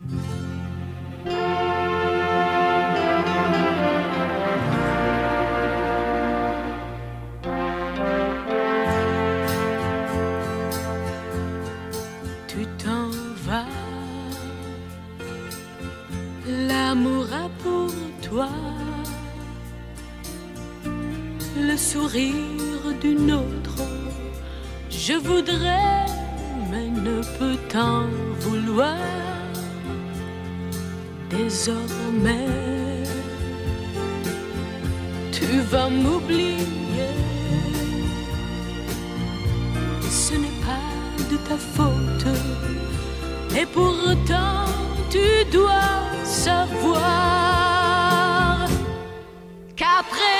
Tu t'en vas, l'amour a pour toi le sourire d'une autre. Je voudrais, mais ne peux t'en vouloir. Désormais, tu vas m'oublier. Ce n'est pas de ta faute. Et pourtant, tu dois savoir qu'après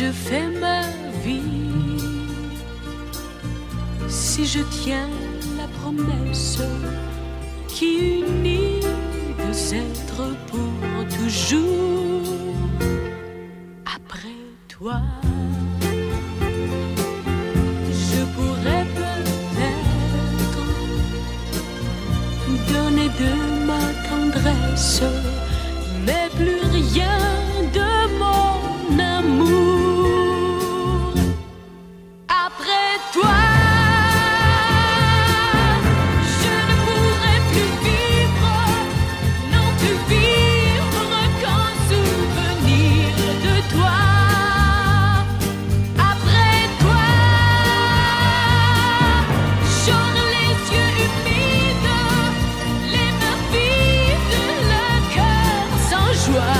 je fais ma vie, si je tiens la promesse qui unit deux êtres pour toujours, après toi, je pourrais peut-être donner de ma tendresse toi.